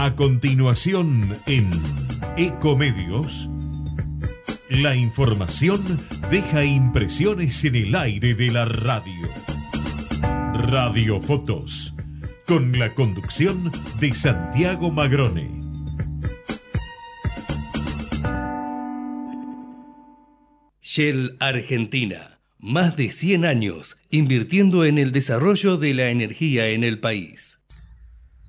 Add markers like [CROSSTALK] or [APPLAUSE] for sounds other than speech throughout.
A continuación en Ecomedios, la información deja impresiones en el aire de la radio. Radio Fotos, con la conducción de Santiago Magrone. Shell Argentina, más de 100 años invirtiendo en el desarrollo de la energía en el país.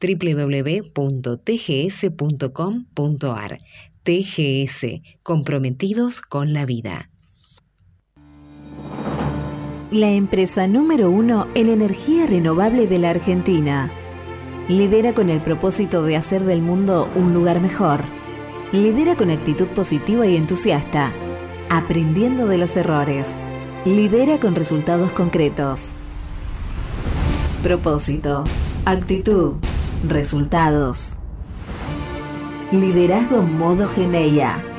www.tgs.com.ar. TGS, comprometidos con la vida. La empresa número uno en energía renovable de la Argentina. Lidera con el propósito de hacer del mundo un lugar mejor Lidera con actitud positiva y entusiasta, aprendiendo de los errores. Lidera con resultados concretos. Propósito, actitud, resultados. Liderazgo modo Geneia.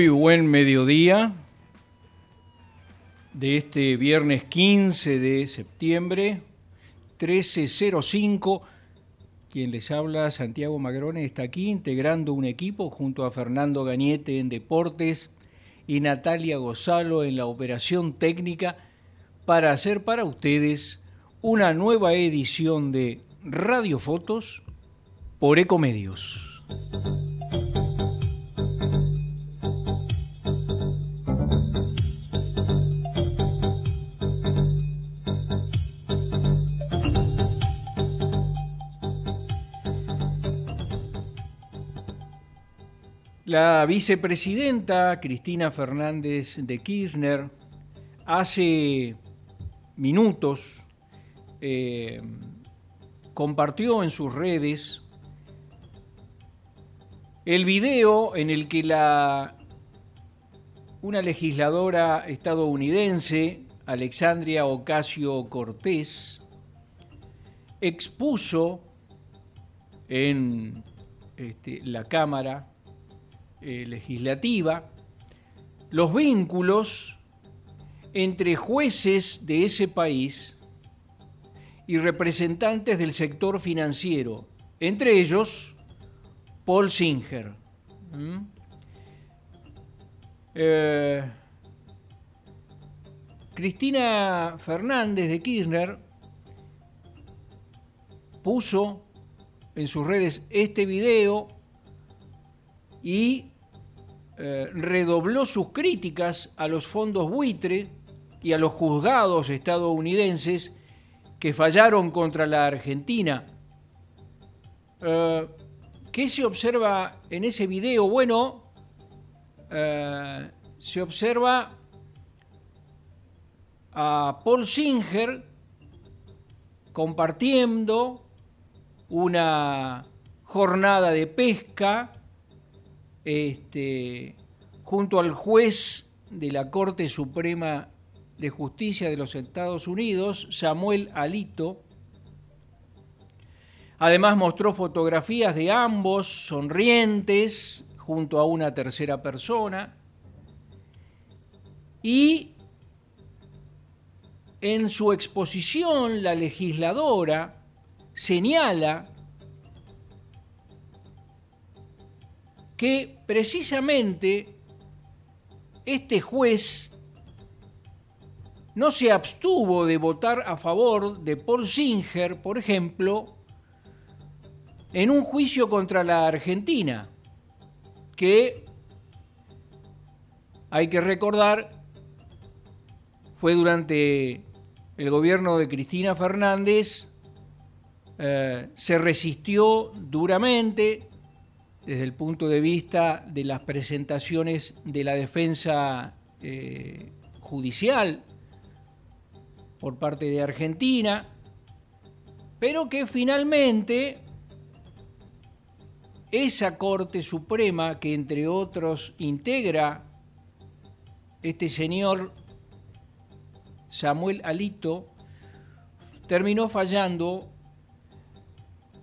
Muy buen mediodía de este viernes 15 de septiembre, 1305. Quien les habla, Santiago Magrone, está aquí integrando un equipo junto a Fernando Gañete en Deportes y Natalia Gozalo en la operación técnica para hacer para ustedes una nueva edición de Radio Fotos por Ecomedios. La vicepresidenta Cristina Fernández de Kirchner hace minutos eh, compartió en sus redes el video en el que la, una legisladora estadounidense, Alexandria Ocasio Cortés, expuso en este, la Cámara eh, legislativa, los vínculos entre jueces de ese país y representantes del sector financiero, entre ellos Paul Singer. Eh, Cristina Fernández de Kirchner puso en sus redes este video y eh, redobló sus críticas a los fondos buitre y a los juzgados estadounidenses que fallaron contra la Argentina. Eh, ¿Qué se observa en ese video? Bueno, eh, se observa a Paul Singer compartiendo una jornada de pesca este, junto al juez de la Corte Suprema de Justicia de los Estados Unidos, Samuel Alito. Además mostró fotografías de ambos sonrientes junto a una tercera persona. Y en su exposición la legisladora señala que precisamente este juez no se abstuvo de votar a favor de Paul Singer, por ejemplo, en un juicio contra la Argentina, que hay que recordar fue durante el gobierno de Cristina Fernández, eh, se resistió duramente, desde el punto de vista de las presentaciones de la defensa eh, judicial por parte de Argentina, pero que finalmente esa Corte Suprema, que entre otros integra este señor Samuel Alito, terminó fallando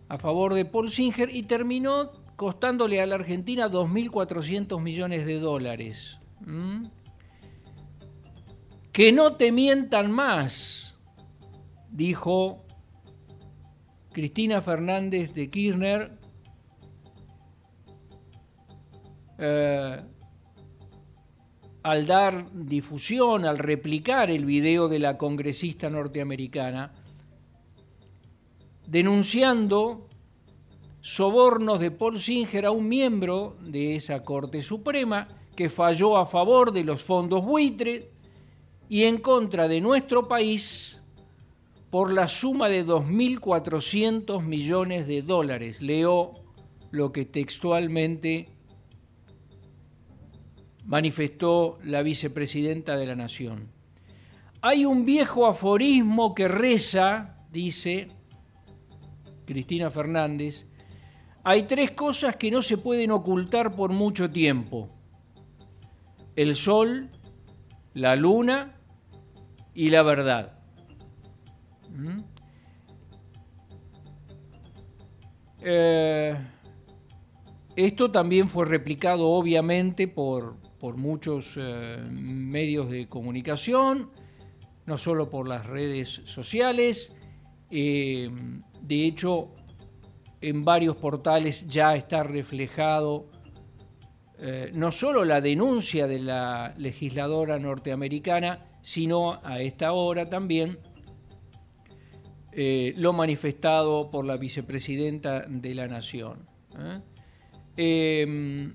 a favor de Paul Singer y terminó costándole a la Argentina 2.400 millones de dólares. Que no te mientan más, dijo Cristina Fernández de Kirchner, eh, al dar difusión, al replicar el video de la congresista norteamericana, denunciando sobornos de Paul Singer a un miembro de esa Corte Suprema que falló a favor de los fondos buitre y en contra de nuestro país por la suma de 2.400 millones de dólares. Leo lo que textualmente manifestó la vicepresidenta de la Nación. Hay un viejo aforismo que reza, dice Cristina Fernández, hay tres cosas que no se pueden ocultar por mucho tiempo. El sol, la luna y la verdad. ¿Mm? Eh, Esto también fue replicado obviamente por, por muchos eh, medios de comunicación, no solo por las redes sociales. Eh, de hecho, en varios portales ya está reflejado eh, no solo la denuncia de la legisladora norteamericana, sino a esta hora también lo manifestado por la vicepresidenta de la Nación. Em,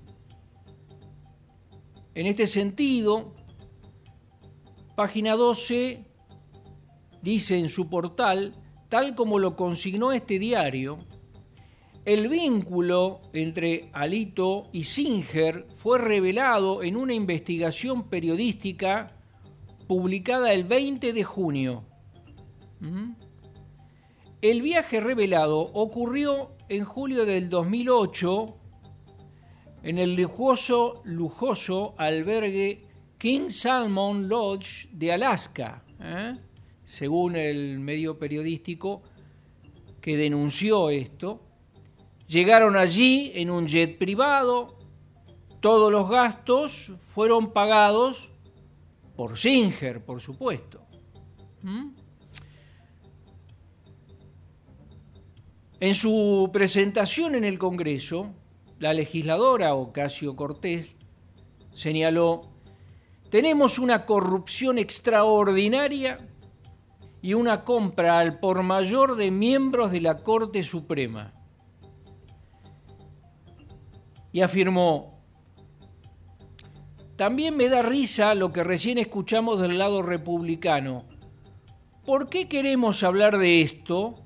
en este sentido, página 12 dice en su portal, tal como lo consignó este diario, el vínculo entre Alito y Singer fue revelado en una investigación periodística publicada el 20 de junio. El viaje revelado ocurrió en julio del 2008 en el lujoso, lujoso albergue King Salmon Lodge de Alaska, ¿eh? según el medio periodístico que denunció esto. Llegaron allí en un jet privado, todos los gastos fueron pagados por Singer, por supuesto. ¿Mm? En su presentación en el Congreso, la legisladora Ocasio Cortés señaló, tenemos una corrupción extraordinaria y una compra al por mayor de miembros de la Corte Suprema. Y afirmó, también me da risa lo que recién escuchamos del lado republicano. ¿Por qué queremos hablar de esto?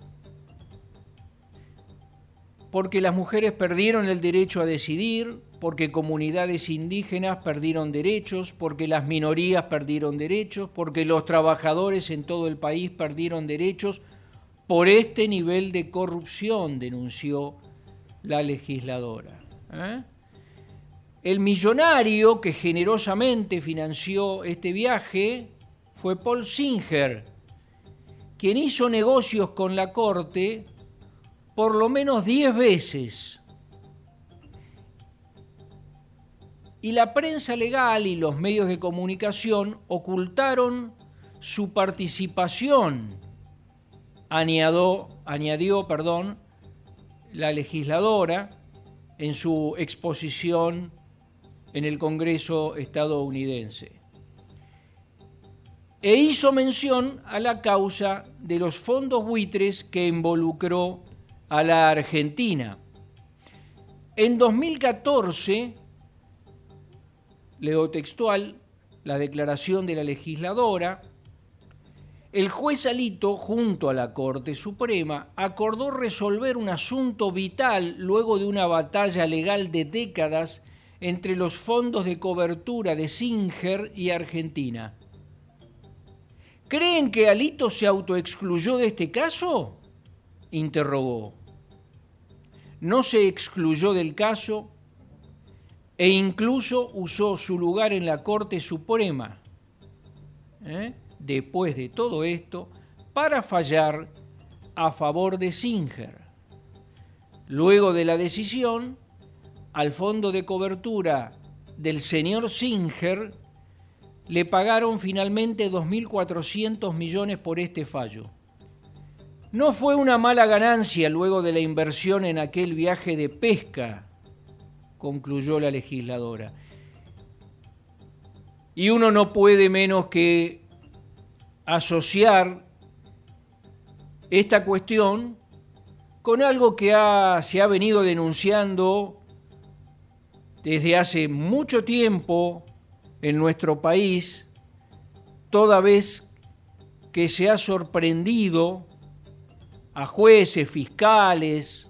porque las mujeres perdieron el derecho a decidir, porque comunidades indígenas perdieron derechos, porque las minorías perdieron derechos, porque los trabajadores en todo el país perdieron derechos por este nivel de corrupción, denunció la legisladora. ¿Eh? El millonario que generosamente financió este viaje fue Paul Singer, quien hizo negocios con la Corte por lo menos 10 veces. Y la prensa legal y los medios de comunicación ocultaron su participación, añadió, añadió perdón, la legisladora en su exposición en el Congreso estadounidense. E hizo mención a la causa de los fondos buitres que involucró a la Argentina. En 2014, leo textual, la declaración de la legisladora, el juez Alito, junto a la Corte Suprema, acordó resolver un asunto vital luego de una batalla legal de décadas entre los fondos de cobertura de Singer y Argentina. ¿Creen que Alito se autoexcluyó de este caso? interrogó. No se excluyó del caso e incluso usó su lugar en la Corte Suprema, ¿eh? Después de todo esto, para fallar a favor de Singer. Luego de la decisión, al fondo de cobertura del señor Singer le pagaron finalmente 2.400 millones por este fallo. No fue una mala ganancia luego de la inversión en aquel viaje de pesca, concluyó la legisladora. Y uno no puede menos que asociar esta cuestión con algo que se ha venido denunciando desde hace mucho tiempo en nuestro país, toda vez que se ha sorprendido a jueces, fiscales,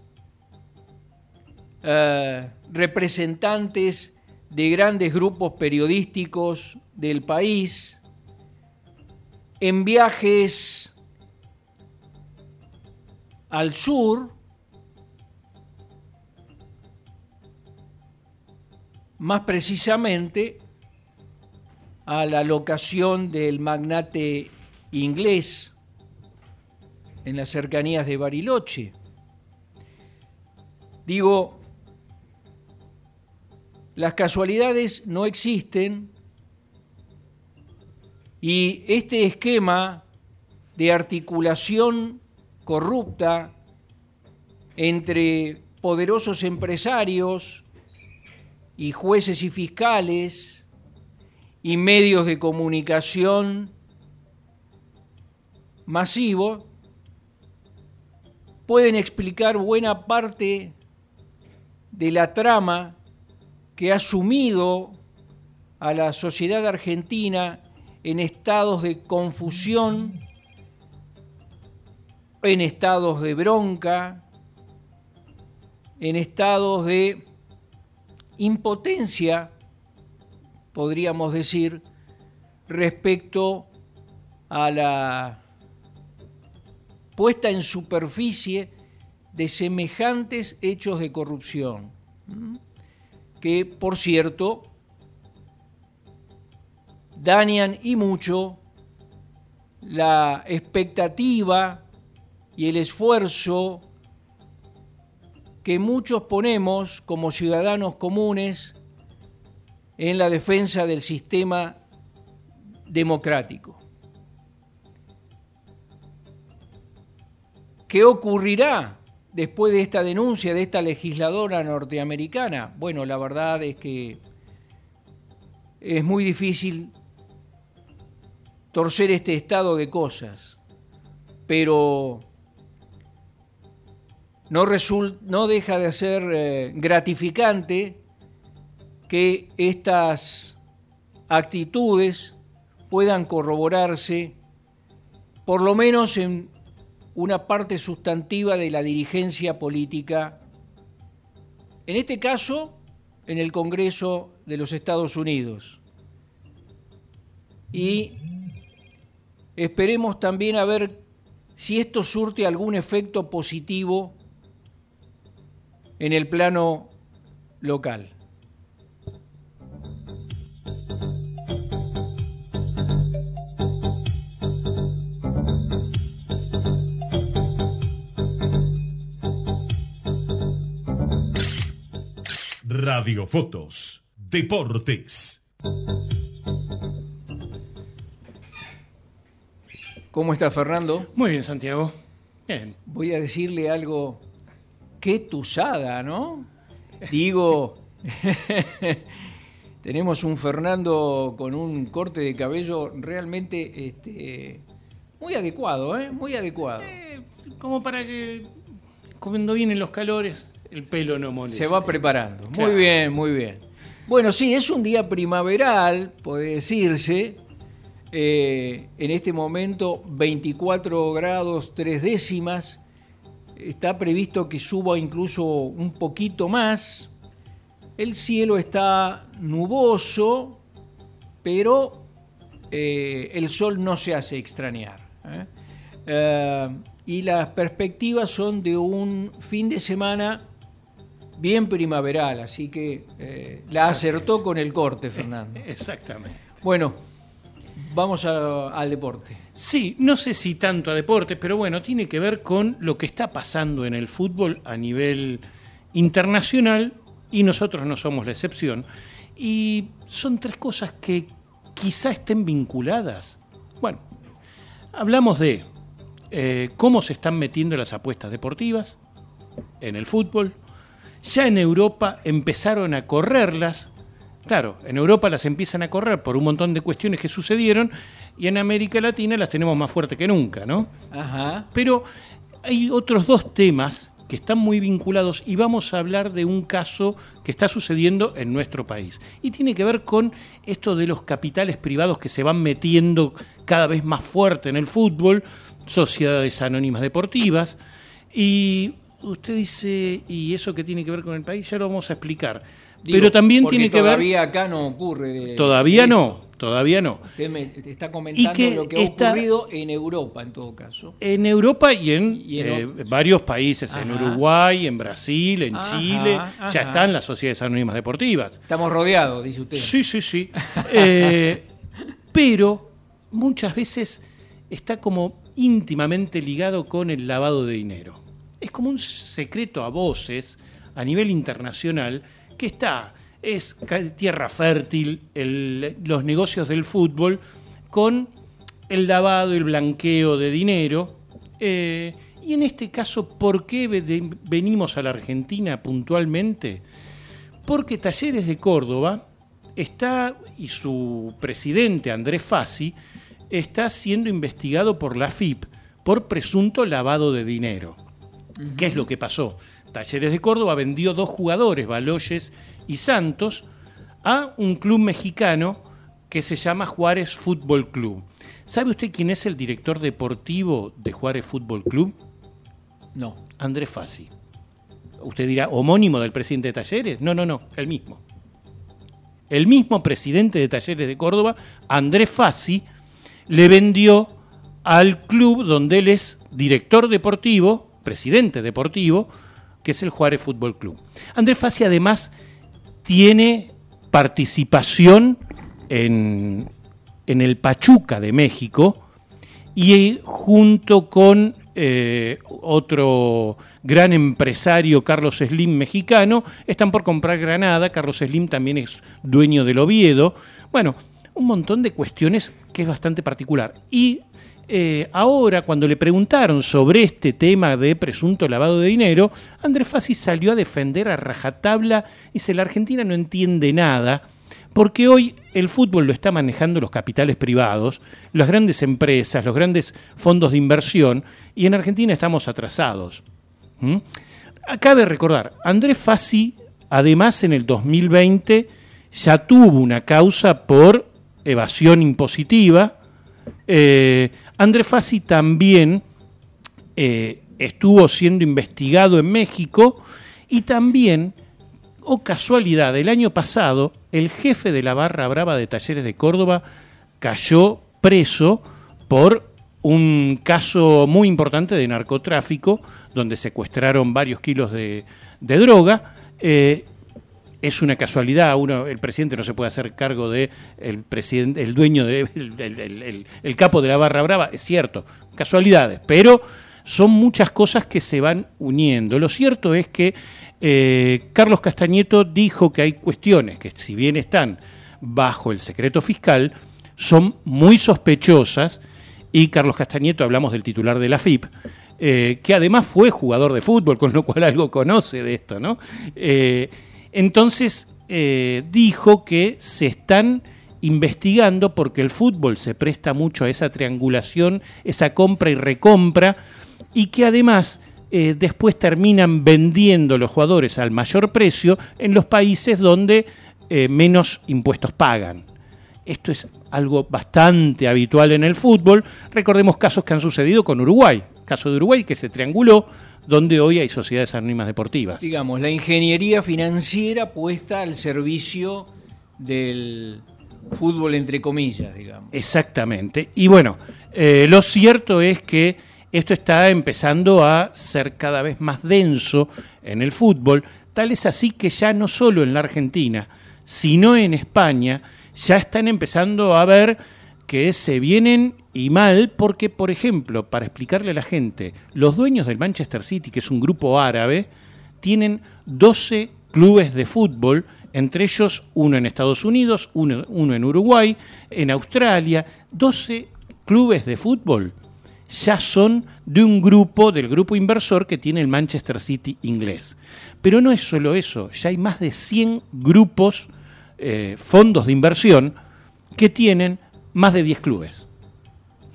eh, representantes de grandes grupos periodísticos del país, en viajes al sur, más precisamente a la locación del magnate inglés en las cercanías de Bariloche. Digo, las casualidades no existen y este esquema de articulación corrupta entre poderosos empresarios y jueces y fiscales y medios de comunicación masivos pueden explicar buena parte de la trama que ha sumido a la sociedad argentina en estados de confusión, en estados de bronca, en estados de impotencia, podríamos decir, respecto a la puesta en superficie de semejantes hechos de corrupción, que por cierto dañan y mucho la expectativa y el esfuerzo que muchos ponemos como ciudadanos comunes en la defensa del sistema democrático. ¿Qué ocurrirá después de esta denuncia de esta legisladora norteamericana? Bueno, la verdad es que es muy difícil torcer este estado de cosas, pero no, no deja de ser eh, gratificante que estas actitudes puedan corroborarse, por lo menos en una parte sustantiva de la dirigencia política, en este caso en el Congreso de los Estados Unidos. Y Esperemos también a ver si esto surte algún efecto positivo en el plano local. Radiofotos, Deportes. ¿Cómo está Fernando? Muy bien, Santiago. Bien. Voy a decirle algo. Qué tusada, ¿no? Digo, [LAUGHS] tenemos un Fernando con un corte de cabello realmente este, muy adecuado, ¿eh? Muy adecuado. Eh, como para que, comiendo bien en los calores, el pelo no moleste. Se va preparando. Muy bien, muy bien. Bueno, sí, es un día primaveral, puede decirse. Eh, en este momento 24 grados 3 décimas, está previsto que suba incluso un poquito más, el cielo está nuboso, pero eh, el sol no se hace extrañar. ¿eh? y las perspectivas son de un fin de semana bien primaveral, así que la acertó con el corte, Fernando. [LAUGHS] Exactamente. Bueno, Vamos al deporte. Sí, no sé si tanto a deporte, pero bueno, tiene que ver con lo que está pasando en el fútbol a nivel internacional y nosotros no somos la excepción. Y son tres cosas que quizá estén vinculadas. Bueno, hablamos de eh, cómo se están metiendo las apuestas deportivas en el fútbol. Ya en Europa empezaron a correrlas Claro, en Europa las empiezan a correr por un montón de cuestiones que sucedieron y en América Latina las tenemos más fuertes que nunca, ¿no? Ajá. Pero hay otros dos temas que están muy vinculados y vamos a hablar de un caso que está sucediendo en nuestro país. Y tiene que ver con esto de los capitales privados que se van metiendo cada vez más fuerte en el fútbol, sociedades anónimas deportivas. Y usted dice, ¿y eso qué tiene que ver con el país? Ya lo vamos a explicar pero también tiene que ver. Todavía acá no ocurre. Todavía no, todavía no. Usted me está comentando lo que ha ocurrido en Europa, en todo caso. En Europa y en, eh, varios países, en Uruguay, en Brasil, en Chile, ya están las sociedades anónimas deportivas. Estamos rodeados, dice usted. Sí, sí, sí. Eh, [LAUGHS] pero muchas veces está como íntimamente ligado con el lavado de dinero. Es como un secreto a voces a nivel internacional que está es tierra fértil los negocios del fútbol con el lavado y el blanqueo de dinero. Eh, y en este caso, ¿por qué venimos a la Argentina puntualmente? Porque Talleres de Córdoba está, y su presidente Andrés Fassi, está siendo investigado por la FIP por presunto lavado de dinero. ¿Qué es lo que pasó? Talleres de Córdoba vendió dos jugadores, Baloyes y Santos, a un club mexicano que se llama Juárez Fútbol Club. ¿Sabe usted quién es el director deportivo de Juárez Fútbol Club? No. Andrés Fassi. Usted dirá, ¿homónimo del presidente de Talleres? No, no, no, el mismo. El mismo presidente de Talleres de Córdoba, Andrés Fassi, le vendió al club donde él es director deportivo, presidente deportivo, que es el Juárez Fútbol Club. Andrés Fassi además tiene participación en, en el Pachuca de México y junto con eh, otro gran empresario, Carlos Slim, mexicano, están por comprar Granada, Carlos Slim también es dueño del Oviedo, bueno, un montón de cuestiones que es bastante particular. Y eh, ahora, cuando le preguntaron sobre este tema de presunto lavado de dinero, Andrés Fassi salió a defender a rajatabla y dice, la Argentina no entiende nada porque hoy el fútbol lo está manejando los capitales privados, las grandes empresas, los grandes fondos de inversión, y en Argentina estamos atrasados. ¿Mm? Cabe recordar, Andrés Fassi, además en el 2020, ya tuvo una causa por evasión impositiva. Eh, Andrés Fassi también eh, estuvo siendo investigado en México y también o casualidad, el año pasado el jefe de la barra brava de Talleres de Córdoba cayó preso por un caso muy importante de narcotráfico, donde secuestraron varios kilos de, droga. Eh, es una casualidad, uno, el presidente no se puede hacer cargo de el presidente, el dueño de [LAUGHS] el, capo de la barra brava, es cierto, casualidades, pero son muchas cosas que se van uniendo. Lo cierto es que eh, Carlos Castañeto dijo que hay cuestiones que si bien están bajo el secreto fiscal, son muy sospechosas y Carlos Castañeto, hablamos del titular de la FIP, eh, que además fue jugador de fútbol, con lo cual algo conoce de esto, ¿no? Eh, entonces dijo que se están investigando porque el fútbol se presta mucho a esa triangulación, esa compra y recompra, y que además eh, después terminan vendiendo los jugadores al mayor precio en los países donde eh, menos impuestos pagan. Esto es algo bastante habitual en el fútbol. Recordemos casos que han sucedido con Uruguay. Caso de Uruguay que se trianguló, donde hoy hay sociedades anónimas deportivas. Digamos, la ingeniería financiera puesta al servicio del fútbol entre comillas, digamos. Exactamente. Y bueno, eh, lo cierto es que esto está empezando a ser cada vez más denso en el fútbol, tal es así que ya no solo en la Argentina, sino en España, ya están empezando a ver que se vienen y mal porque, por ejemplo, para explicarle a la gente, los dueños del Manchester City, que es un grupo árabe, tienen 12 clubes de fútbol, entre ellos uno en Estados Unidos, uno, en Uruguay, en Australia, 12 clubes de fútbol ya son de un grupo, del grupo inversor que tiene el Manchester City inglés. Pero no es solo eso, ya hay más de 100 grupos, eh, fondos de inversión, que tienen más de 10 clubes.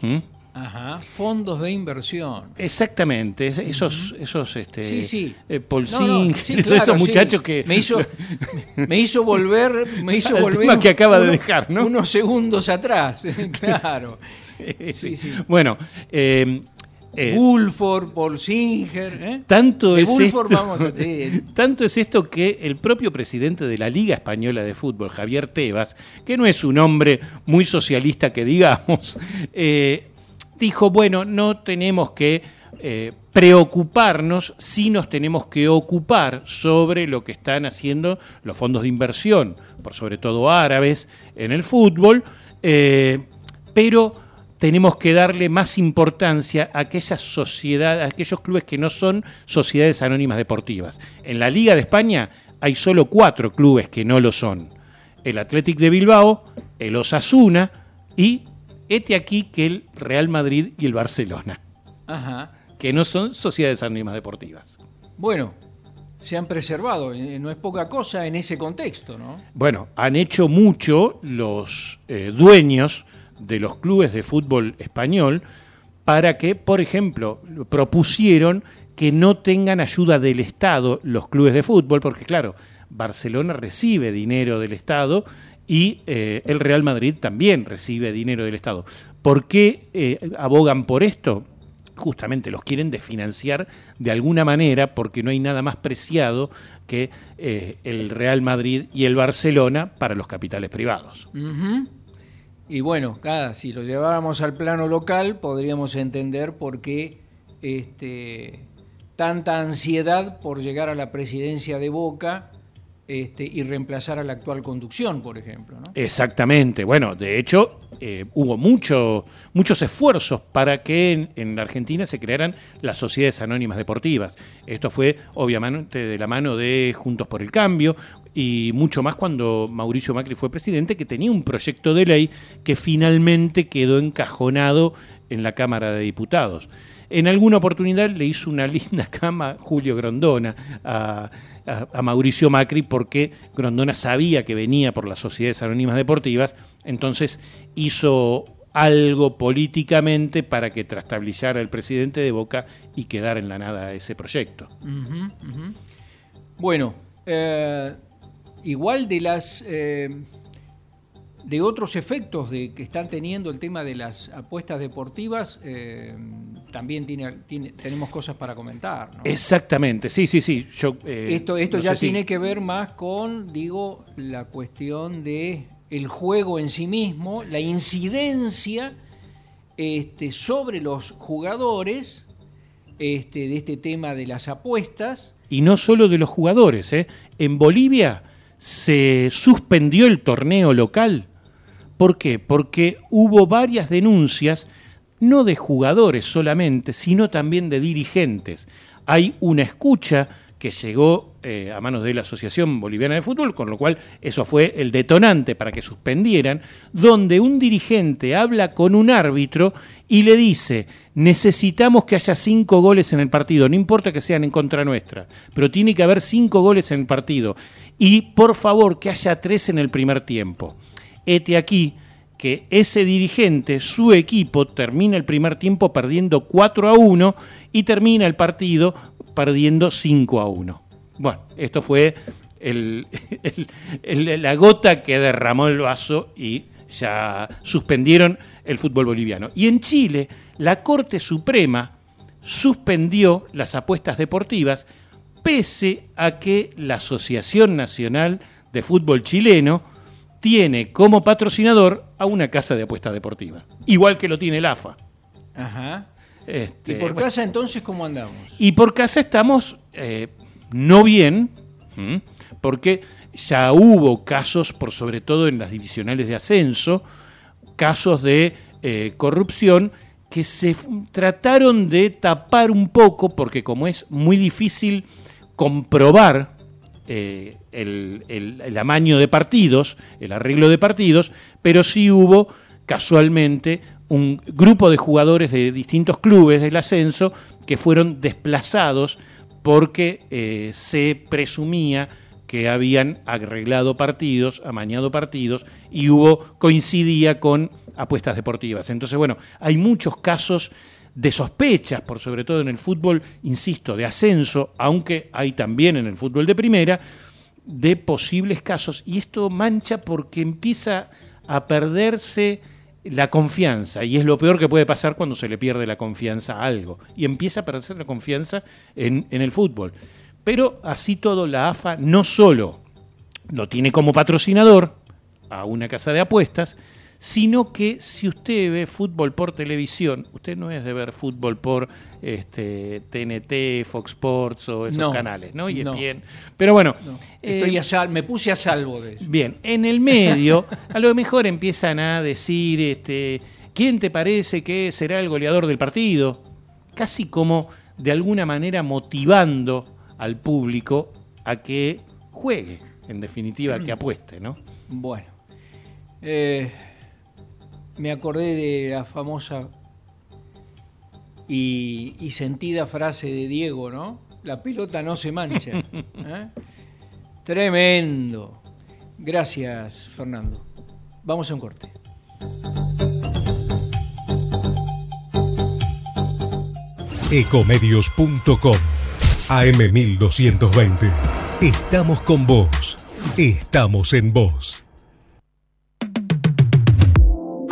¿Mm? Ajá, fondos de inversión. Exactamente, esos, esos este, sí, sí. Eh, [LAUGHS] esos muchachos que me hizo, [LAUGHS] me hizo volver, me hizo volver que acaba de dejar, ¿no? Unos segundos atrás, [LAUGHS] claro. Bueno, eh, eh, Paul Singer. ¿eh? Tanto, es esto, [LAUGHS] tanto es esto que el propio presidente de la Liga Española de Fútbol, Javier Tebas, que no es un hombre muy socialista que digamos, [LAUGHS] eh, dijo, bueno, no tenemos que eh, preocuparnos, si nos tenemos que ocupar sobre lo que están haciendo los fondos de inversión, por sobre todo árabes, en el fútbol, pero tenemos que darle más importancia a aquellas sociedades, a aquellos clubes que no son sociedades anónimas deportivas. En la Liga de España hay solo cuatro clubes que no lo son. El Athletic de Bilbao, el Osasuna y este aquí que el Real Madrid y el Barcelona, Ajá. que no son sociedades anónimas deportivas. Bueno, se han preservado, eh, no es poca cosa en ese contexto, ¿no? Bueno, han hecho mucho los eh, dueños de los clubes de fútbol español para que, por ejemplo, propusieron que no tengan ayuda del Estado los clubes de fútbol, porque claro, Barcelona recibe dinero del Estado y eh, el Real Madrid también recibe dinero del Estado. ¿Por qué eh, abogan por esto? Justamente los quieren desfinanciar de alguna manera porque no hay nada más preciado que eh, el Real Madrid y el Barcelona para los capitales privados. Y bueno, cada, si lo lleváramos al plano local, podríamos entender por qué este, tanta ansiedad por llegar a la presidencia de Boca este, y reemplazar a la actual conducción, por ejemplo. ¿no? Exactamente. Bueno, de hecho, eh, hubo mucho, muchos esfuerzos para que en, en la Argentina se crearan las sociedades anónimas deportivas. Esto fue, obviamente, de la mano de Juntos por el Cambio y mucho más cuando Mauricio Macri fue presidente, que tenía un proyecto de ley que finalmente quedó encajonado en la Cámara de Diputados. En alguna oportunidad le hizo una linda [LAUGHS] cama Julio Grondona a, Mauricio Macri porque Grondona sabía que venía por las sociedades anónimas deportivas, entonces hizo algo políticamente para que trastabillara el presidente de Boca y quedara en la nada ese proyecto. Bueno, eh, igual de las eh, de otros efectos de que están teniendo el tema de las apuestas deportivas, eh, también tiene, tiene- tenemos cosas para comentar. ¿no? Exactamente, sí, sí, sí. Yo, eh, esto esto no ya si- tiene que ver más con, digo, la cuestión de el juego en sí mismo, la incidencia este, sobre los jugadores este, de este tema de las apuestas. Y no solo de los jugadores, ¿eh? En Bolivia se suspendió el torneo local. ¿Por qué? Porque hubo varias denuncias, no de jugadores solamente, sino también de dirigentes. Hay una escucha que llegó eh, a manos de la Asociación Boliviana de Fútbol, con lo cual eso fue el detonante para que suspendieran, donde un dirigente habla con un árbitro y le dice, necesitamos que haya cinco goles en el partido, no importa que sean en contra nuestra, pero tiene que haber cinco goles en el partido. Y por favor que haya tres en el primer tiempo. Hete aquí que ese dirigente, su equipo, termina el primer tiempo perdiendo 4 a 1 y termina el partido perdiendo 5 a 1. Bueno, esto fue [LAUGHS] la gota que derramó el vaso y ya suspendieron el fútbol boliviano. Y en Chile, la Corte Suprema suspendió las apuestas deportivas pese a que la Asociación Nacional de Fútbol Chileno tiene como patrocinador a una casa de apuestas deportivas, igual que lo tiene el AFA. Ajá. Este, ¿Y por bueno, casa entonces cómo andamos? y por casa estamos eh, no bien, porque ya hubo casos, por sobre todo en las divisionales de ascenso, casos de eh, corrupción que se trataron de tapar un poco, porque como es muy difícil comprobar eh, el, amaño de partidos, el arreglo de partidos, pero sí hubo casualmente un grupo de jugadores de distintos clubes del ascenso que fueron desplazados porque eh, se presumía que habían arreglado partidos, amañado partidos y hubo coincidía con apuestas deportivas. Entonces, bueno, hay muchos casos de sospechas, por sobre todo en el fútbol, insisto, de ascenso, aunque hay también en el fútbol de primera, de posibles casos. Y esto mancha porque empieza a perderse la confianza, y es lo peor que puede pasar cuando se le pierde la confianza a algo, y empieza a perderse la confianza en, en el fútbol. Pero así todo, la AFA no solo lo tiene como patrocinador a una casa de apuestas, sino que si usted ve fútbol por televisión, usted no es de ver fútbol por este, TNT, Fox Sports o esos No, canales, ¿no? Y no. bien. Pero bueno, No, eh, Estoy a sal- me puse a salvo de eso. Bien, en el medio, a lo mejor empiezan a decir, este, ¿quién te parece que será el goleador del partido? Casi como de alguna manera motivando al público a que juegue, en definitiva, que apueste, ¿no? Bueno, eh, me acordé de la famosa y, y sentida frase de Diego, ¿no? La pelota no se mancha. [LAUGHS] ¿eh? Tremendo. Gracias, Fernando. Vamos a un corte. Ecomedios.com AM1220. Estamos con vos. Estamos en vos.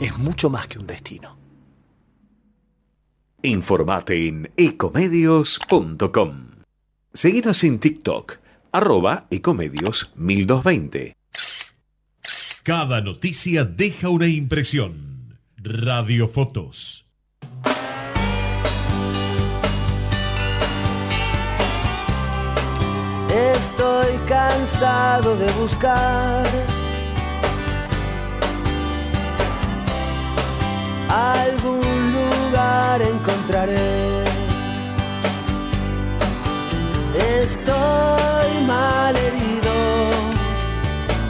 es mucho más que un destino. Informate en ecomedios.com. Seguinos en TikTok, arroba ecomedios 1220. Cada noticia deja una impresión. Radiofotos. Estoy cansado de buscar algún lugar encontraré. Estoy mal herido,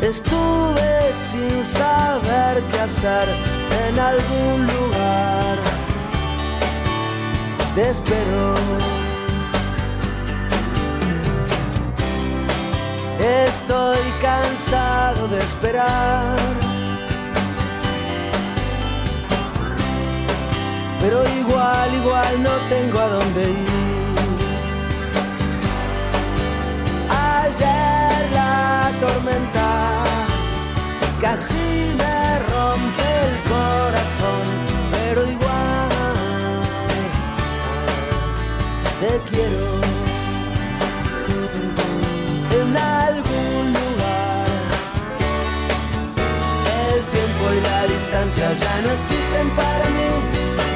estuve sin saber qué hacer en algún lugar. Te espero. Estoy cansado de esperar. Pero igual, igual no tengo a dónde ir. Ayer la tormenta casi me rompe el corazón, pero igual te quiero. En algún lugar el tiempo y la distancia ya no existen para mí.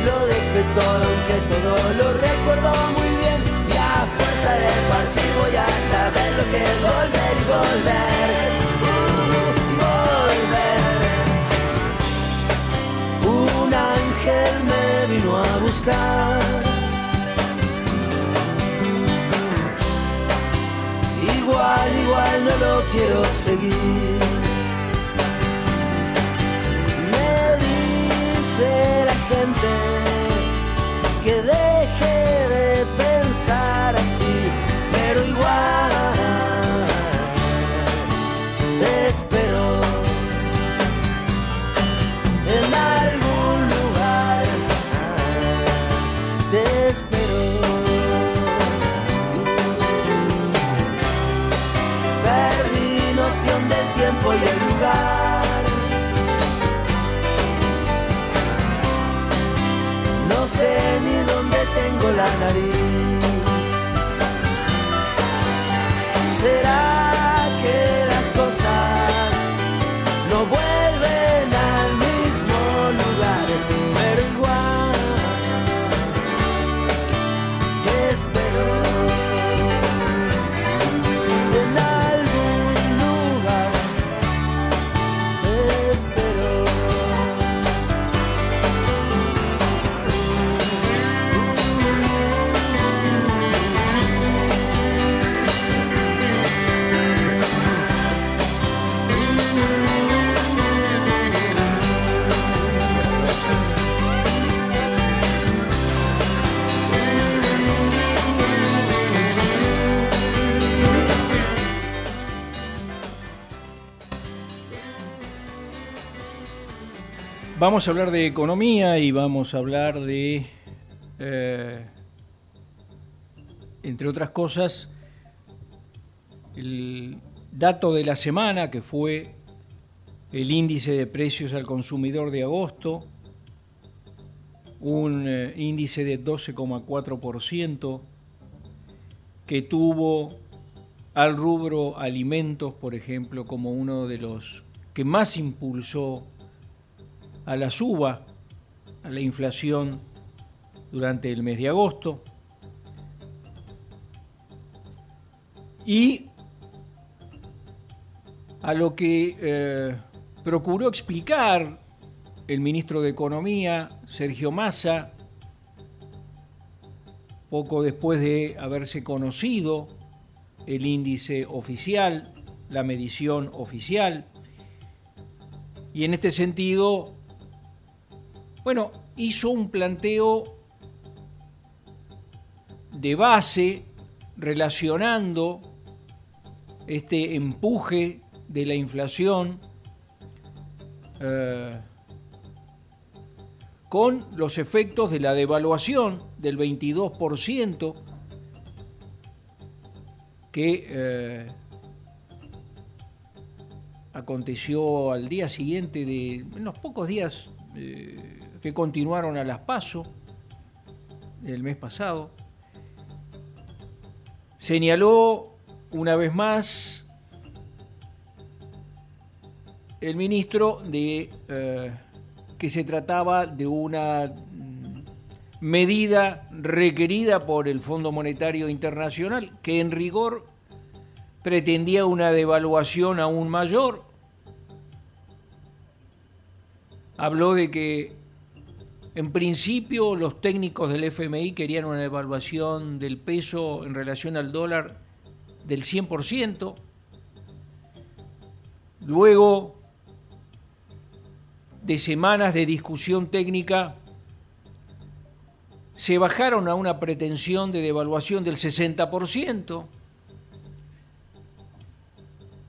Lo dejé todo, aunque todo lo recuerdo muy bien. Y a fuerza de partir voy a saber lo que es volver y volver. Uh. Un ángel me vino a buscar. Igual, igual no lo quiero seguir. Me dice la gente que Vamos a hablar de economía y vamos a hablar de, eh, entre otras cosas, el dato de la semana que fue el índice de precios al consumidor de agosto, un eh, índice de 12,4% que tuvo al rubro alimentos, por ejemplo, como uno de los que más impulsó a la suba, a la inflación durante el mes de agosto. Y a lo que eh, procuró explicar el ministro de Economía, Sergio Massa, poco después de haberse conocido el índice oficial, la medición oficial. Y en este sentido, bueno, hizo un planteo de base relacionando este empuje de la inflación eh, con los efectos de la devaluación del 22% que eh, aconteció al día siguiente de en los pocos días eh, que continuaron a las PASO el mes pasado. Señaló una vez más el ministro de que se trataba de una mm, medida requerida por el Fondo Monetario Internacional, que en rigor pretendía una devaluación aún mayor. Habló de que en principio los técnicos del FMI querían una devaluación del peso en relación al dólar del 100%. Luego de semanas de discusión técnica se bajaron a una pretensión de devaluación del 60%.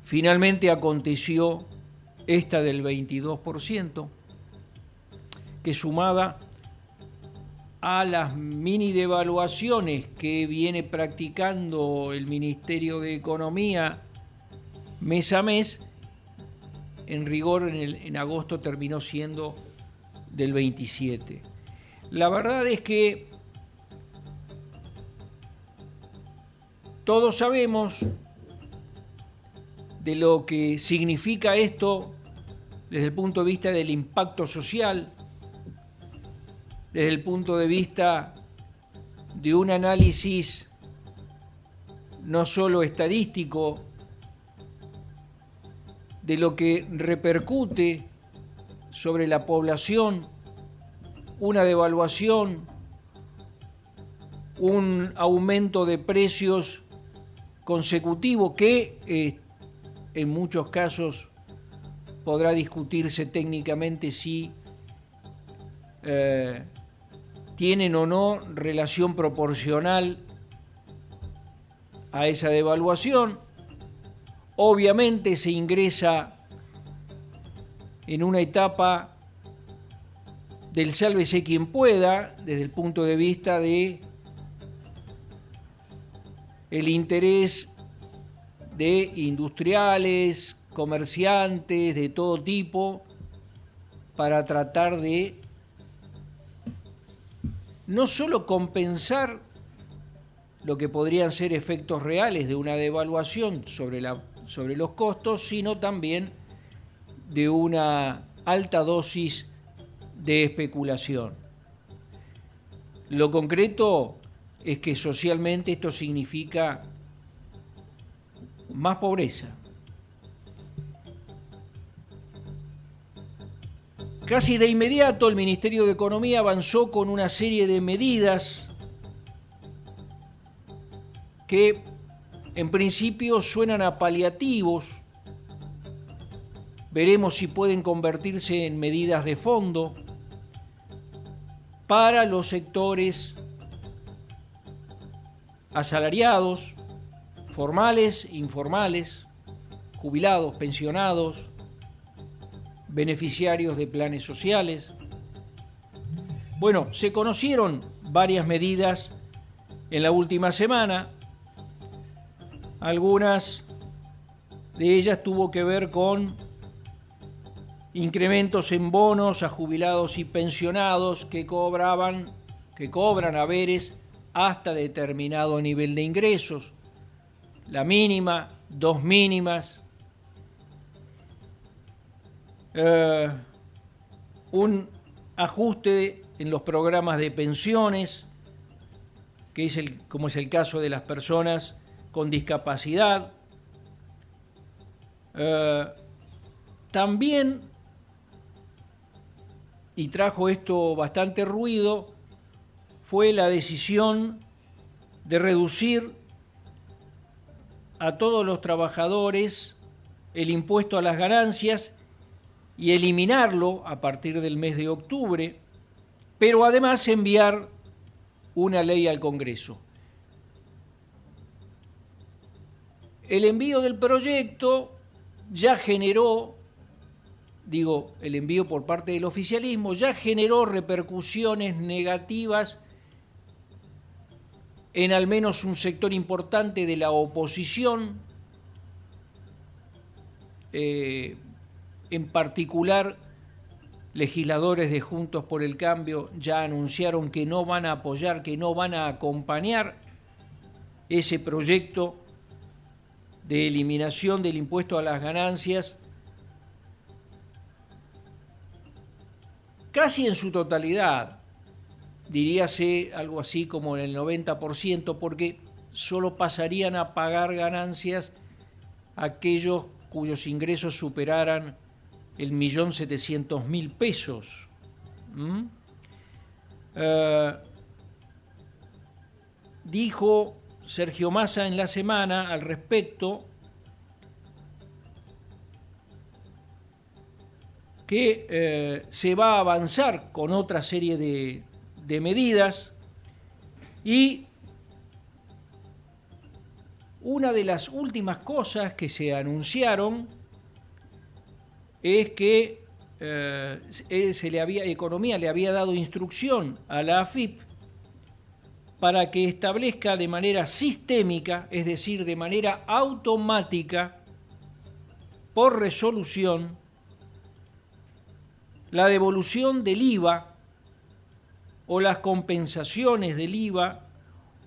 Finalmente aconteció esta del 22%, que sumada a las mini devaluaciones que viene practicando el Ministerio de Economía mes a mes, en rigor en, agosto terminó siendo del 27. La verdad es que todos sabemos de lo que significa esto desde el punto de vista del impacto social, desde el punto de vista de un análisis no solo estadístico, de lo que repercute sobre la población una devaluación, un aumento de precios consecutivo que eh, en muchos casos podrá discutirse técnicamente si eh, tienen o no relación proporcional a esa devaluación Obviamente se ingresa en una etapa del sálvese quien pueda, desde el punto de vista de el interés de industriales, comerciantes de todo tipo, para tratar de no solo compensar lo que podrían ser efectos reales de una devaluación sobre la sobre los costos, sino también de una alta dosis de especulación. Lo concreto es que socialmente esto significa más pobreza. Casi de inmediato el Ministerio de Economía avanzó con una serie de medidas que en principio suenan a paliativos, veremos si pueden convertirse en medidas de fondo para los sectores asalariados, formales, informales, jubilados, pensionados, beneficiarios de planes sociales. Bueno, se conocieron varias medidas en la última semana. Algunas de ellas tuvo que ver con incrementos en bonos a jubilados y pensionados que cobraban que cobran haberes hasta determinado nivel de ingresos, la mínima, dos mínimas, eh, un ajuste en los programas de pensiones, que es el, como es el caso de las personas con discapacidad. Eh, también, y trajo esto bastante ruido, fue la decisión de reducir a todos los trabajadores el impuesto a las ganancias y eliminarlo a partir del mes de octubre, pero además enviar una ley al Congreso. El envío del proyecto ya generó, digo, el envío por parte del oficialismo, ya generó repercusiones negativas en al menos un sector importante de la oposición, eh, en particular legisladores de Juntos por el Cambio ya anunciaron que no van a apoyar, que no van a acompañar ese proyecto de eliminación del impuesto a las ganancias casi en su totalidad diríase algo así como en el 90%, porque solo pasarían a pagar ganancias aquellos cuyos ingresos superaran el millón setecientos mil pesos. Eh, dijo Sergio Massa en la semana al respecto que eh, se va a avanzar con otra serie de, de medidas y una de las últimas cosas que se anunciaron es que eh, se le había, Economía le había dado instrucción a la AFIP para que establezca de manera sistémica, es decir, de manera automática, por resolución, la devolución del IVA o las compensaciones del IVA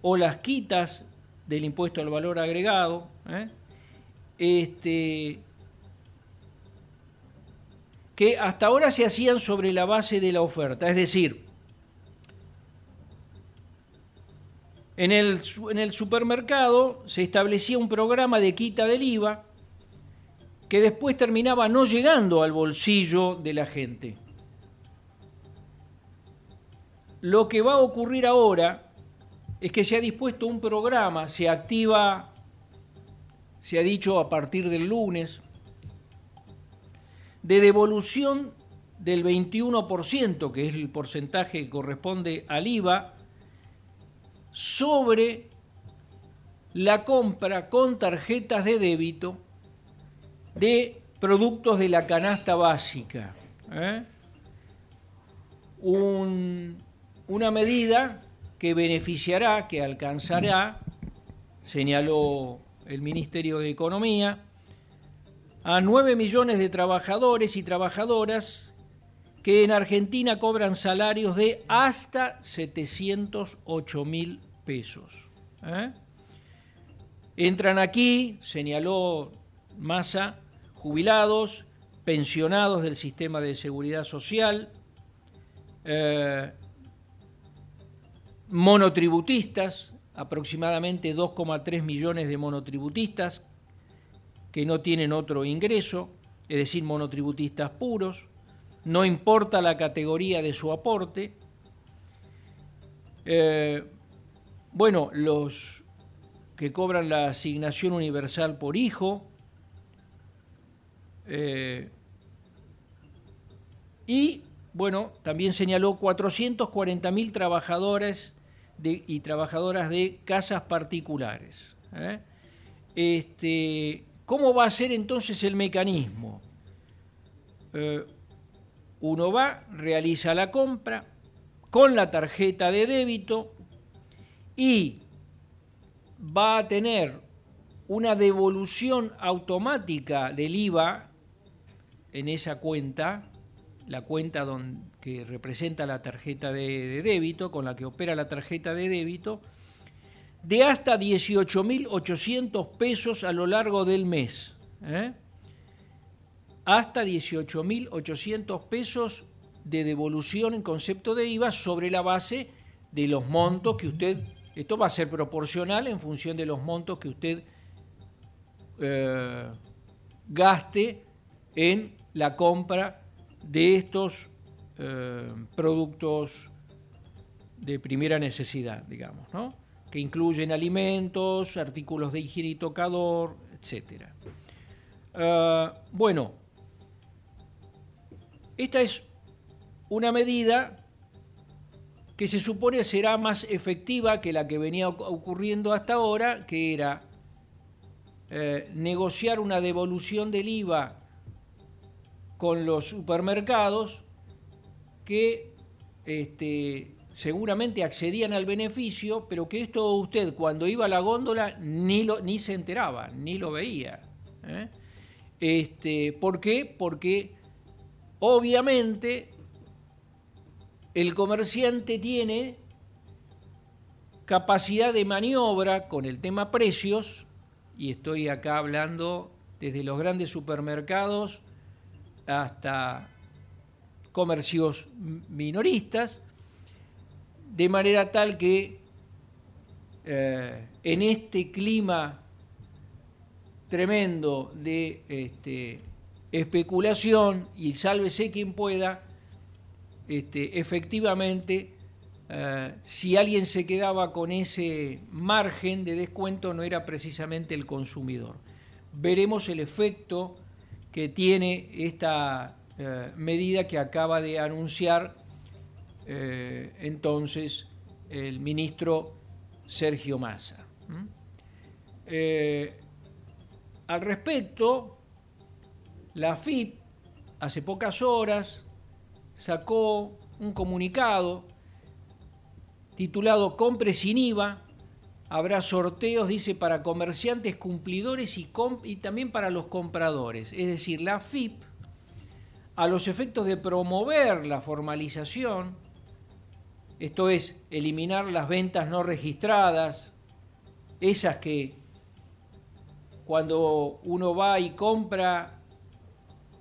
o las quitas del impuesto al valor agregado, ¿eh? este, que hasta ahora se hacían sobre la base de la oferta, es decir, en el, supermercado se establecía un programa de quita del IVA que después terminaba no llegando al bolsillo de la gente. Lo que va a ocurrir ahora es que se ha dispuesto un programa, se activa, se ha dicho a partir del lunes, de devolución del 21%, que es el porcentaje que corresponde al IVA, sobre la compra con tarjetas de débito de productos de la canasta básica. ¿eh? Un una medida que beneficiará, que alcanzará, señaló el Ministerio de Economía, a 9 millones de trabajadores y trabajadoras que en Argentina cobran salarios de hasta 708 mil pesos. ¿eh? Entran aquí, señaló Massa, jubilados, pensionados del sistema de seguridad social, eh, monotributistas, aproximadamente 2,3 millones de monotributistas que no tienen otro ingreso, es decir, monotributistas puros, no importa la categoría de su aporte. Eh, bueno, los que cobran la asignación universal por hijo, eh, y bueno, también señaló 440.000 trabajadores y trabajadoras de casas particulares. ¿eh? Este, ¿Cómo va a ser entonces el mecanismo? Eh, uno va, realiza la compra con la tarjeta de débito y va a tener una devolución automática del IVA en esa cuenta, la cuenta que representa la tarjeta de, débito, con la que opera la tarjeta de débito, de hasta 18.800 pesos a lo largo del mes. ¿eh? Hasta 18.800 pesos de devolución en concepto de IVA sobre la base de los montos que usted, esto va a ser proporcional en función de los montos que usted eh, gaste en la compra de estos eh, productos de primera necesidad, digamos, ¿no? Que incluyen alimentos, artículos de higiene y tocador, etc. Eh, bueno, esta es una medida que se supone será más efectiva que la que venía ocurriendo hasta ahora, que era eh, negociar una devolución del IVA con los supermercados que este, seguramente accedían al beneficio, pero que esto usted cuando iba a la góndola ni, lo, ni se enteraba, ni lo veía. ¿eh? Este, ¿Por qué? Porque obviamente el comerciante tiene capacidad de maniobra con el tema precios y estoy acá hablando desde los grandes supermercados hasta comercios minoristas, de manera tal que eh, en este clima tremendo de este, especulación y sálvese quien pueda, este, efectivamente eh, si alguien se quedaba con ese margen de descuento no era precisamente el consumidor. Veremos el efecto que tiene esta eh, medida que acaba de anunciar eh, entonces el ministro Sergio Massa. al respecto, la FIP hace pocas horas sacó un comunicado titulado Compre sin IVA. Habrá sorteos, dice, para comerciantes cumplidores y, y también para los compradores. Es decir, la FIP, a los efectos de promover la formalización, esto es, eliminar las ventas no registradas, esas que cuando uno va y compra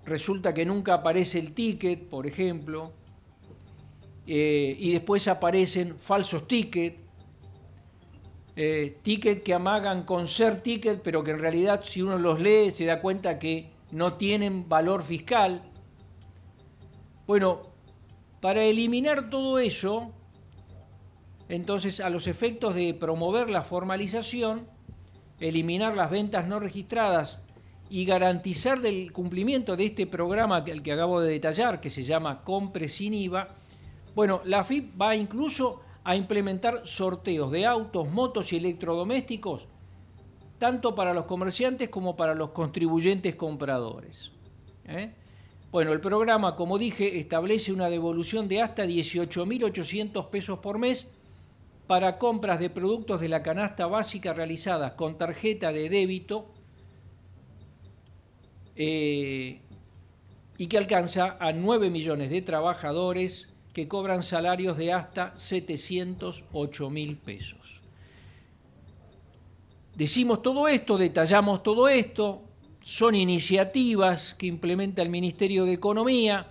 resulta que nunca aparece el ticket, por ejemplo, eh, y después aparecen falsos tickets, eh, tickets que amagan con ser ticket, pero que en realidad si uno los lee se da cuenta que no tienen valor fiscal. Bueno, para eliminar todo eso, entonces a los efectos de promover la formalización, eliminar las ventas no registradas y garantizar del cumplimiento de este programa el que acabo de detallar, que se llama Compre sin IVA, bueno, la FIP va incluso a implementar sorteos de autos, motos y electrodomésticos, tanto para los comerciantes como para los contribuyentes compradores. ¿eh? Bueno, el programa, como dije, establece una devolución de hasta 18.800 pesos por mes para compras de productos de la canasta básica realizadas con tarjeta de débito eh, y que alcanza a 9 millones de trabajadores que cobran salarios de hasta 708 mil pesos. Decimos todo esto, detallamos todo esto, son iniciativas que implementa el Ministerio de Economía.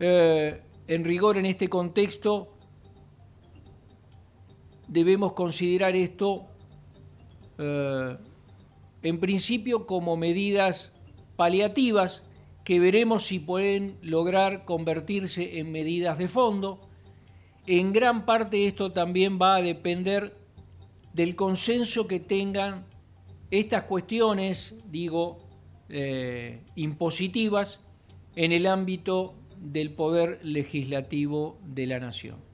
Eh, en rigor, en este contexto, debemos considerar esto eh, en principio como medidas paliativas que veremos si pueden lograr convertirse en medidas de fondo. En gran parte esto también va a depender del consenso que tengan estas cuestiones, digo, eh, impositivas en el ámbito del poder legislativo de la nación.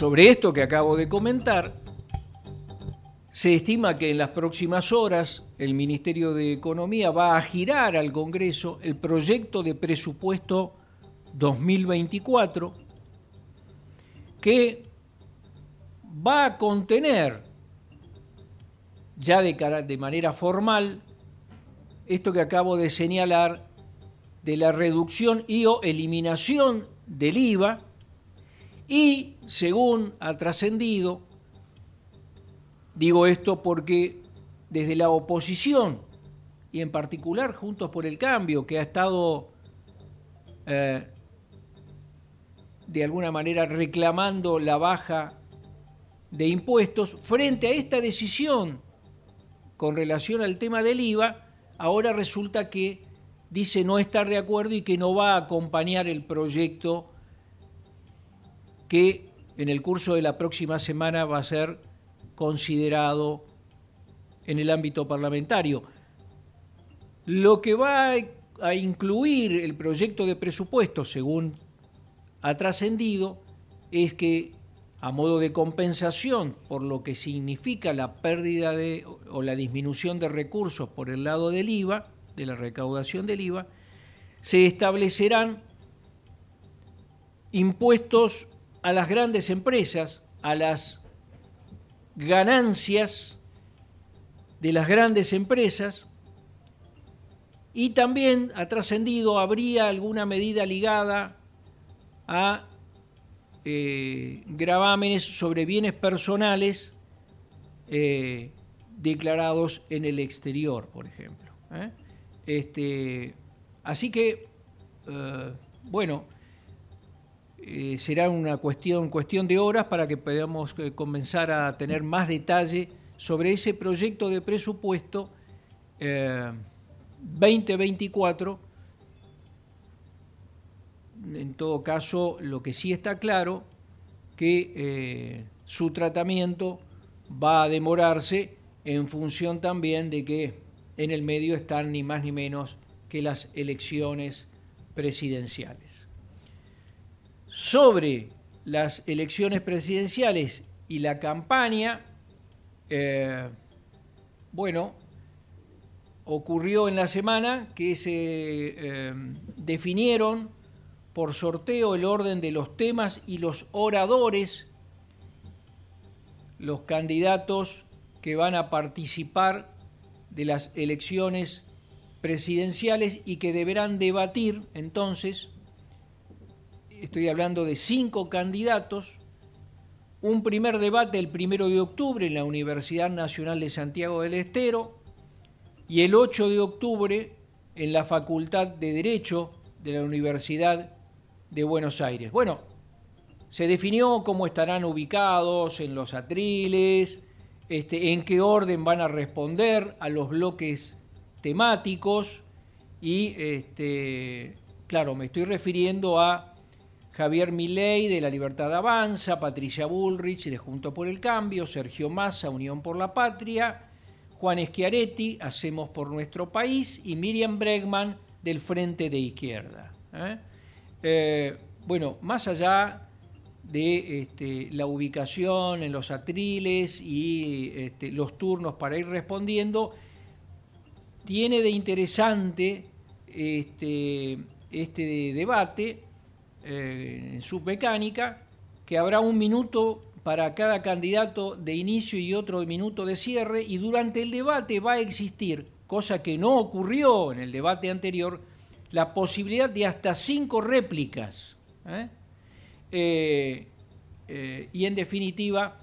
Sobre esto que acabo de comentar, se estima que en las próximas horas el Ministerio de Economía va a girar al Congreso el proyecto de presupuesto 2024 que va a contener ya de, manera formal esto que acabo de señalar de la reducción y o eliminación del IVA y, según ha trascendido, digo esto porque desde la oposición y en particular Juntos por el Cambio, que ha estado eh, de alguna manera reclamando la baja de impuestos, frente a esta decisión con relación al tema del IVA, ahora resulta que dice no estar de acuerdo y que no va a acompañar el proyecto que en el curso de la próxima semana va a ser considerado en el ámbito parlamentario. Lo que va a incluir el proyecto de presupuesto, según ha trascendido, es que a modo de compensación por lo que significa la pérdida de, o la disminución de recursos por el lado del IVA, de la recaudación del IVA, se establecerán impuestos a las grandes empresas, a las ganancias de las grandes empresas y también ha trascendido, habría alguna medida ligada a eh, gravámenes sobre bienes personales eh, declarados en el exterior, por ejemplo. ¿eh? Este, así que, bueno, será una cuestión, cuestión de horas para que podamos comenzar a tener más detalle sobre ese proyecto de presupuesto 2024 en todo caso, lo que sí está claro, que eh, su tratamiento va a demorarse en función también de que en el medio están ni más ni menos que las elecciones presidenciales. Sobre las elecciones presidenciales y la campaña, eh, bueno, ocurrió en la semana que se eh, definieron por sorteo el orden de los temas y los oradores, los candidatos que van a participar de las elecciones presidenciales y que deberán debatir entonces, estoy hablando de cinco candidatos, un primer debate el primero de octubre en la Universidad Nacional de Santiago del Estero y el 8 de octubre en la Facultad de Derecho de la Universidad de Buenos Aires. Bueno, se definió cómo estarán ubicados en los atriles, este, en qué orden van a responder a los bloques temáticos y, este, claro, me estoy refiriendo a Javier Milei de La Libertad Avanza, Patricia Bullrich de Junto por el Cambio, Sergio Massa, Unión por la Patria, Juan Schiaretti, Hacemos por Nuestro País y Miriam Bregman del Frente de Izquierda. ¿eh? Eh, bueno, más allá de este, la ubicación en los atriles y este, los turnos para ir respondiendo, tiene de interesante este, este debate eh, en submecánica, que habrá un minuto para cada candidato de inicio y otro minuto de cierre, y durante el debate va a existir, cosa que no ocurrió en el debate anterior, la posibilidad de hasta cinco réplicas. ¿eh? Eh, eh, y en definitiva,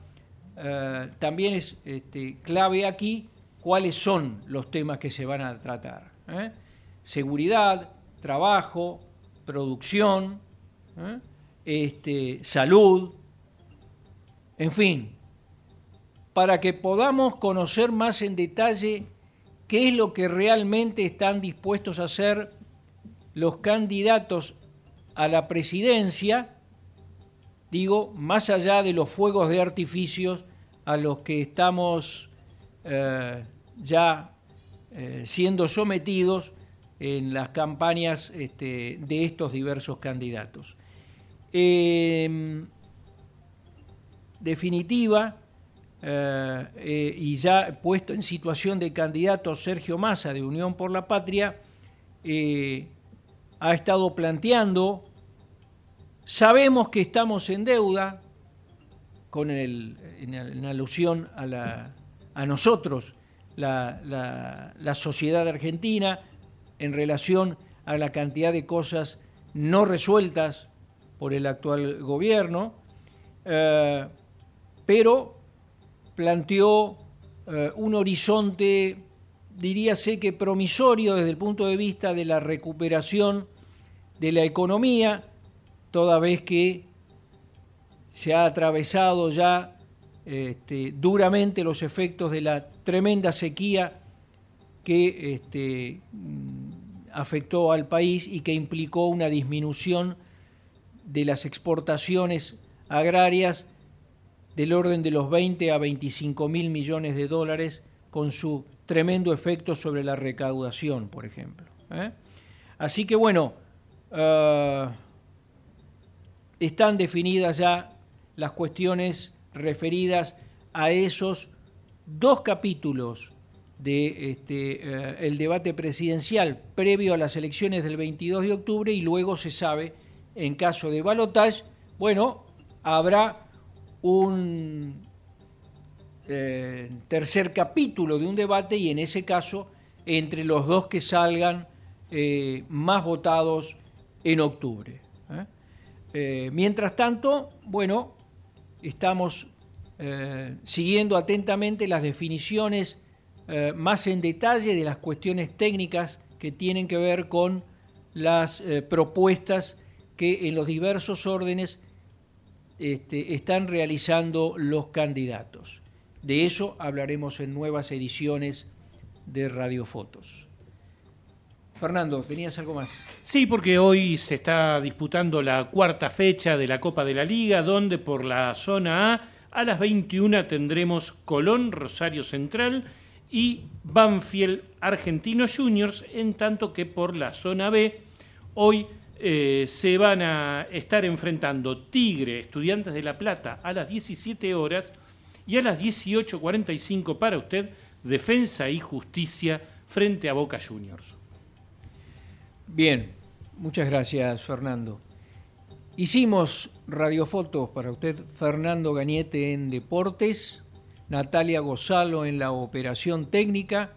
también es este, clave aquí cuáles son los temas que se van a tratar. Seguridad, trabajo, producción, este, salud, en fin, para que podamos conocer más en detalle qué es lo que realmente están dispuestos a hacer los candidatos a la presidencia, digo, más allá de los fuegos de artificios a los que estamos eh, ya eh, siendo sometidos en las campañas este, de estos diversos candidatos. Em, definitiva eh, eh, y ya puesto en situación de candidato Sergio Massa de Unión por la Patria, eh, ha estado planteando, sabemos que estamos en deuda, con el, en, alusión a, nosotros, la, sociedad argentina, en relación a la cantidad de cosas no resueltas por el actual gobierno, pero planteó eh, un horizonte, diríase que promisorio desde el punto de vista de la recuperación de la economía, toda vez que se ha atravesado ya este, duramente los efectos de la tremenda sequía que este, mm, afectó al país y que implicó una disminución de las exportaciones agrarias del orden de los 20 a 25 mil millones de dólares con su tremendo efecto sobre la recaudación, por ejemplo. ¿eh? Así que bueno, eh, están definidas ya las cuestiones referidas a esos dos capítulos de este, eh, el debate presidencial previo a las elecciones del 22 de octubre y luego se sabe, en caso de balotaje, bueno, habrá un eh, tercer capítulo de un debate y en ese caso entre los dos que salgan eh, más votados en octubre. ¿eh? mientras tanto, bueno, estamos siguiendo atentamente las definiciones más en detalle de las cuestiones técnicas que tienen que ver con las propuestas que en los diversos órdenes este, están realizando los candidatos. De eso hablaremos en nuevas ediciones de Radiofotos. Fernando, ¿tenías algo más? Sí, porque hoy se está disputando la cuarta fecha de la Copa de la Liga, donde por la zona A a las 21 tendremos Colón, Rosario Central y Banfield Argentinos Juniors, en tanto que por la zona B hoy eh, se van a estar enfrentando Tigre, Estudiantes de La Plata, a las 17 horas y a las 18.45 para usted, Defensa y Justicia frente a Boca Juniors. Bien, muchas gracias Fernando. Hicimos radiofotos para usted, Fernando Gañete en Deportes, Natalia Gozalo en la operación técnica,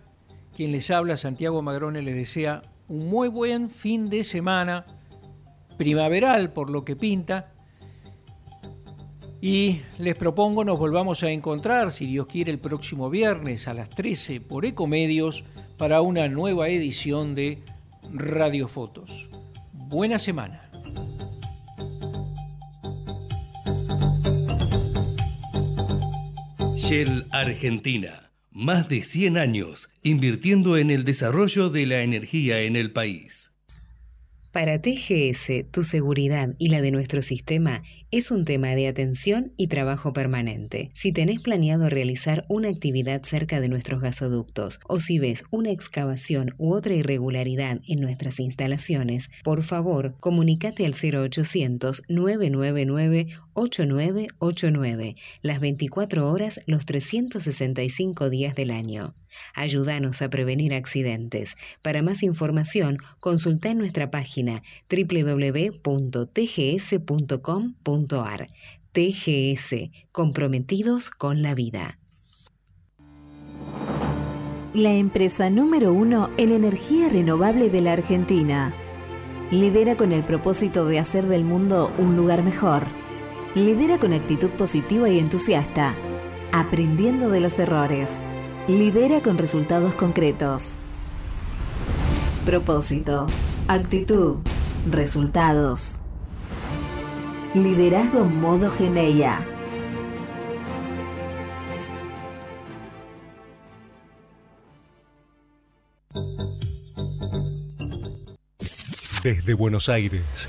quien les habla, Santiago Magrone, les desea un muy buen fin de semana primaveral por lo que pinta. Y les propongo nos volvamos a encontrar, si Dios quiere, el próximo viernes a las 13 por Ecomedios para una nueva edición de Radio Fotos. Buena semana. Shell Argentina. Más de 100 años invirtiendo en el desarrollo de la energía en el país. Para TGS, tu seguridad y la de nuestro sistema es un tema de atención y trabajo permanente. Si tenés planeado realizar una actividad cerca de nuestros gasoductos o si ves una excavación u otra irregularidad en nuestras instalaciones, por favor, comunícate al 0800 999 8989, las 24 horas, los 365 días del año. Ayúdanos a prevenir accidentes. Para más información, consulta en nuestra página www.tgs.com.ar. TGS, comprometidos con la vida. La empresa número uno en energía renovable de la Argentina. Lidera con el propósito de hacer del mundo un lugar mejor Lidera con actitud positiva y entusiasta, aprendiendo de los errores. Lidera con resultados concretos. Propósito, actitud, resultados. Liderazgo modo Geneia. Desde Buenos Aires